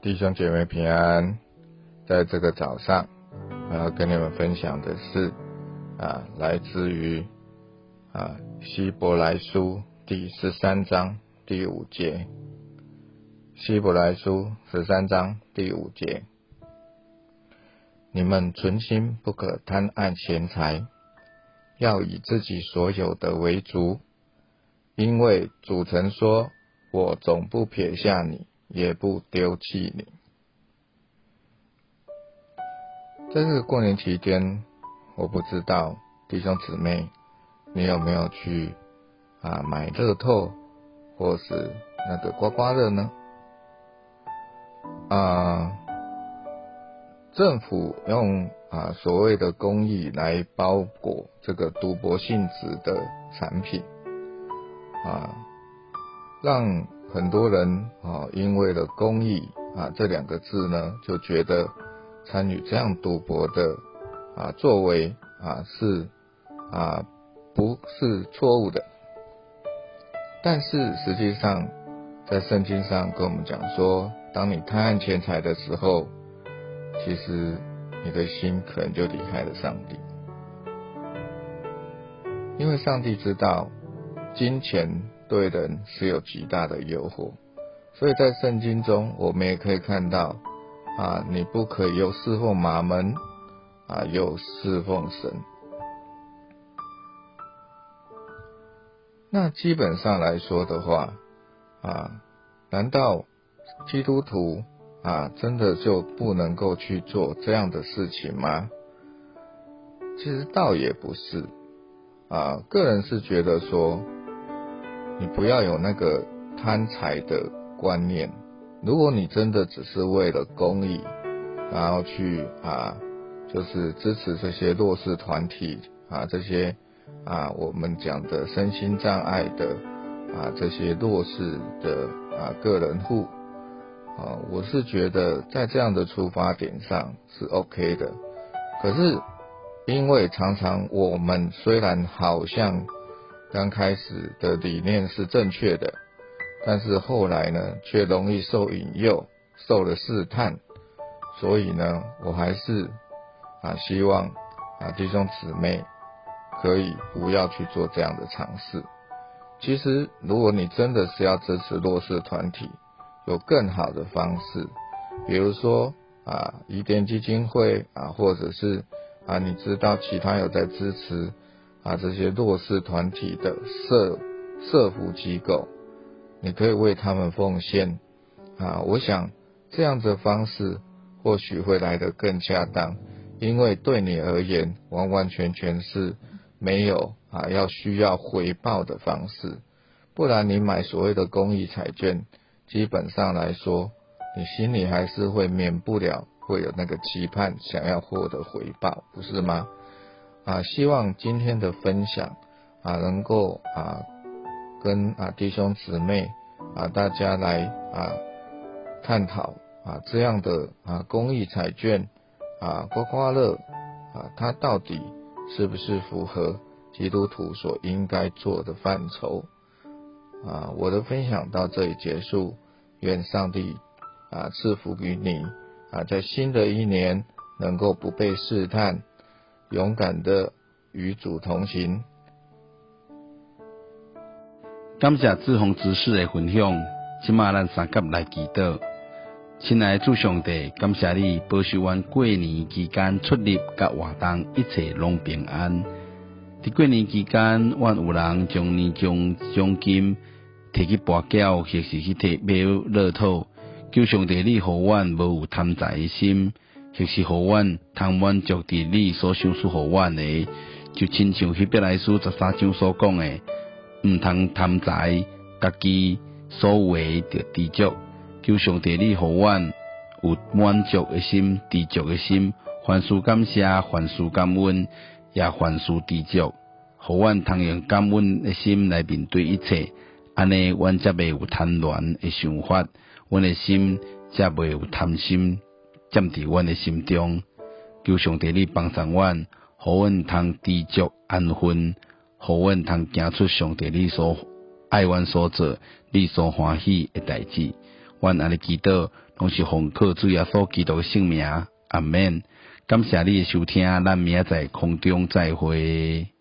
弟兄姐妹平安，在这个早上，我要跟你们分享的是啊，来自于啊希伯来书第十三章第五节。希伯来书十三章第五节，你们存心不可贪爱钱财，要以自己所有的为主，因为主曾说：“我总不撇下你。”也不丢弃你。在这个过年期间，我不知道弟兄姊妹，你有没有去啊买乐透，或是那个刮刮乐呢？啊，政府用啊所谓的公益来包裹这个赌博性质的产品，啊，让。很多人啊，因为了公益啊这两个字呢，就觉得参与这样赌博的啊作为啊是啊不是错误的。但是实际上，在圣经上跟我们讲说，当你贪爱钱财的时候，其实你的心可能就离开了上帝，因为上帝知道金钱。对人是有极大的诱惑，所以在圣经中，我们也可以看到啊，你不可以又侍奉马门啊，又侍奉神。那基本上来说的话啊，难道基督徒啊真的就不能够去做这样的事情吗？其实倒也不是啊，个人是觉得说。你不要有那个贪财的观念。如果你真的只是为了公益，然后去啊，就是支持这些弱势团体啊，这些啊我们讲的身心障碍的啊这些弱势的啊个人户啊，我是觉得在这样的出发点上是 OK 的。可是因为常常我们虽然好像。刚开始的理念是正确的，但是后来呢，却容易受引诱，受了试探，所以呢，我还是啊希望啊弟兄姊妹可以不要去做这样的尝试。其实，如果你真的是要支持弱势团体，有更好的方式，比如说啊，伊甸基金会啊，或者是啊，你知道其他有在支持。啊，这些弱势团体的社社福机构，你可以为他们奉献啊。我想这样的方式或许会来得更恰当，因为对你而言，完完全全是没有啊要需要回报的方式。不然你买所谓的公益彩券，基本上来说，你心里还是会免不了会有那个期盼，想要获得回报，不是吗？啊，希望今天的分享啊，能够啊，跟啊弟兄姊妹啊大家来啊探讨啊这样的啊公益彩券啊刮刮乐啊，它到底是不是符合基督徒所应该做的范畴啊？我的分享到这里结束，愿上帝啊赐福于你啊，在新的一年能够不被试探。勇敢的与主同行。感谢志宏知识的分享，今嘛咱三甲来祈祷。亲爱的主上帝，感谢你保守阮过年期间出入甲活动一切拢平安。伫过年期间，阮有人将年终奖金摕去博缴，或是去摕买乐透，求上帝你互阮无有贪财的心。就是互阮通满足伫你所想赐互阮的，就亲像迄笔来书十三章所讲的，毋通贪财，家己所有诶着知足。求上帝你互阮有满足的心、知足的心，凡事感谢，凡事感恩，也凡事知足，互阮通用感恩的心来面对一切。安尼，阮则袂有贪婪的想法，阮的心则袂有贪心。占伫阮的心中，求上帝你帮助阮，互阮通知足安分，互阮通行出上帝你所爱阮所做、你所欢喜的代志。愿安尼祈祷，拢是奉靠主耶稣基督的圣名，阿免。感谢你的收听，咱明仔载空中再会。